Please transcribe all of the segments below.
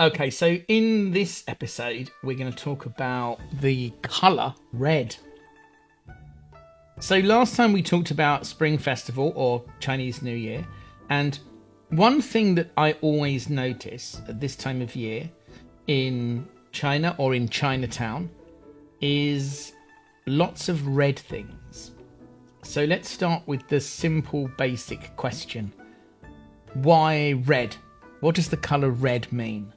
Okay, so in this episode, we're going to talk about the colour red. So, last time we talked about Spring Festival or Chinese New Year, and one thing that I always notice at this time of year in China or in Chinatown is lots of red things. So, let's start with the simple, basic question Why red? What does the colour red mean?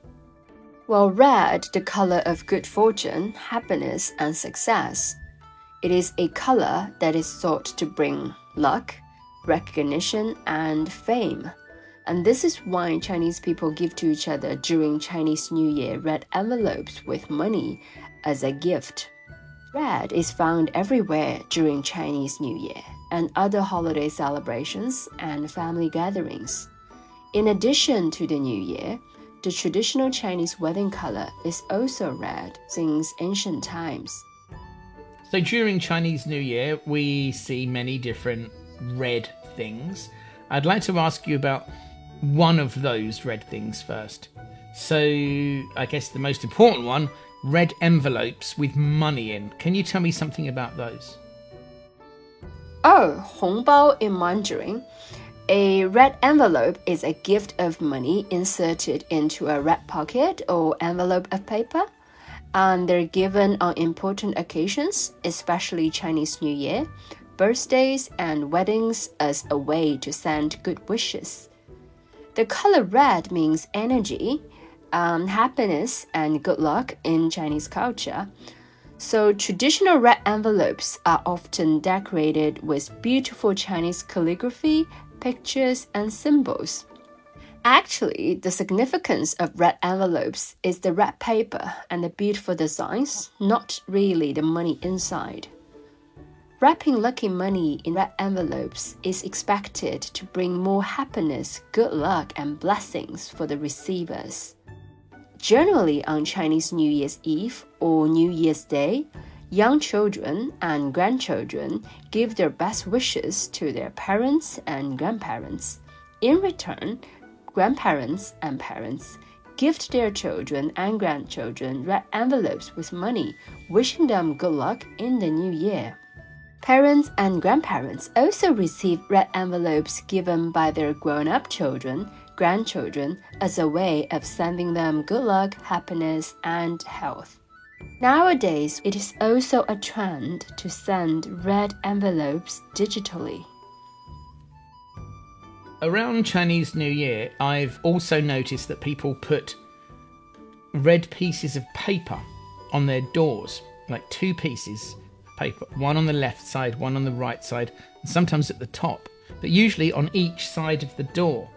Well, red, the color of good fortune, happiness, and success. It is a color that is thought to bring luck, recognition, and fame. And this is why Chinese people give to each other during Chinese New Year red envelopes with money as a gift. Red is found everywhere during Chinese New Year and other holiday celebrations and family gatherings. In addition to the New Year, the traditional Chinese wedding color is also red since ancient times. So during Chinese New Year, we see many different red things. I'd like to ask you about one of those red things first. So, I guess the most important one red envelopes with money in. Can you tell me something about those? Oh, 红包 in Mandarin a red envelope is a gift of money inserted into a red pocket or envelope of paper, and they're given on important occasions, especially Chinese New Year, birthdays, and weddings, as a way to send good wishes. The color red means energy, um, happiness, and good luck in Chinese culture. So, traditional red envelopes are often decorated with beautiful Chinese calligraphy pictures, and symbols. Actually, the significance of red envelopes is the red paper and the beautiful designs, not really the money inside. Wrapping lucky money in red envelopes is expected to bring more happiness, good luck, and blessings for the receivers. Generally, on Chinese New Year's Eve or New Year's Day, Young children and grandchildren give their best wishes to their parents and grandparents. In return, grandparents and parents gift their children and grandchildren red envelopes with money, wishing them good luck in the new year. Parents and grandparents also receive red envelopes given by their grown up children, grandchildren, as a way of sending them good luck, happiness, and health. Nowadays, it is also a trend to send red envelopes digitally. Around Chinese New Year, I've also noticed that people put red pieces of paper on their doors, like two pieces of paper, one on the left side, one on the right side, and sometimes at the top, but usually on each side of the door.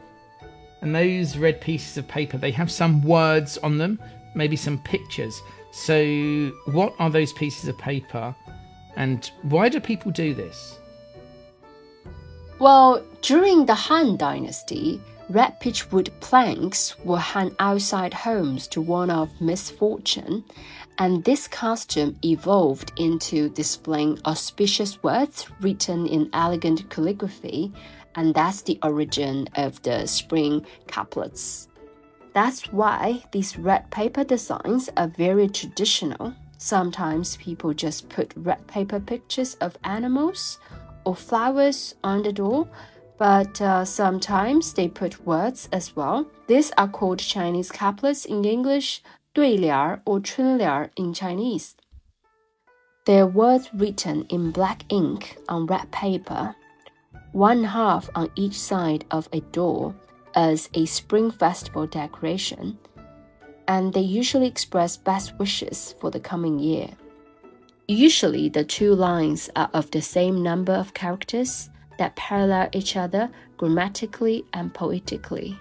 And those red pieces of paper, they have some words on them, maybe some pictures. So, what are those pieces of paper and why do people do this? Well, during the Han Dynasty, red peachwood planks were hung outside homes to warn off misfortune, and this custom evolved into displaying auspicious words written in elegant calligraphy, and that's the origin of the spring couplets. That's why these red paper designs are very traditional. Sometimes people just put red paper pictures of animals or flowers on the door, but uh, sometimes they put words as well. These are called Chinese couplets in English, 对联 or 春联 in Chinese. They're words written in black ink on red paper, one half on each side of a door as a spring festival decoration, and they usually express best wishes for the coming year. Usually, the two lines are of the same number of characters that parallel each other grammatically and poetically.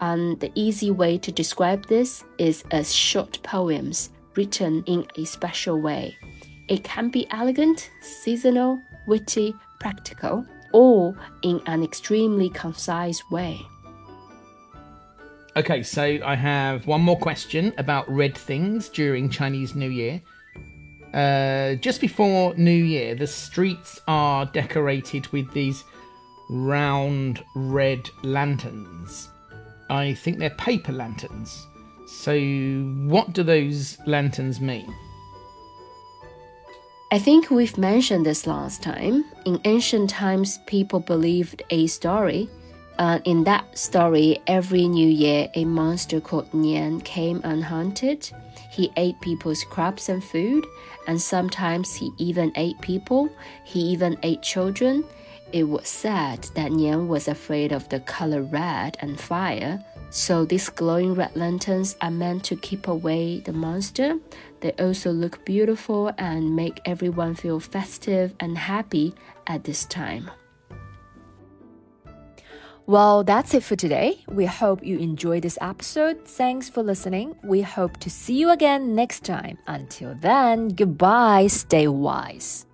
And the easy way to describe this is as short poems written in a special way. It can be elegant, seasonal, witty, practical, or in an extremely concise way. Okay, so I have one more question about red things during Chinese New Year. Uh, just before New Year, the streets are decorated with these round red lanterns. I think they're paper lanterns. So, what do those lanterns mean? I think we've mentioned this last time. In ancient times, people believed a story. Uh, in that story, every new year, a monster called Nian came unhunted. He ate people's crops and food, and sometimes he even ate people. He even ate children. It was said that Nian was afraid of the color red and fire, so these glowing red lanterns are meant to keep away the monster. They also look beautiful and make everyone feel festive and happy at this time. Well, that's it for today. We hope you enjoyed this episode. Thanks for listening. We hope to see you again next time. Until then, goodbye. Stay wise.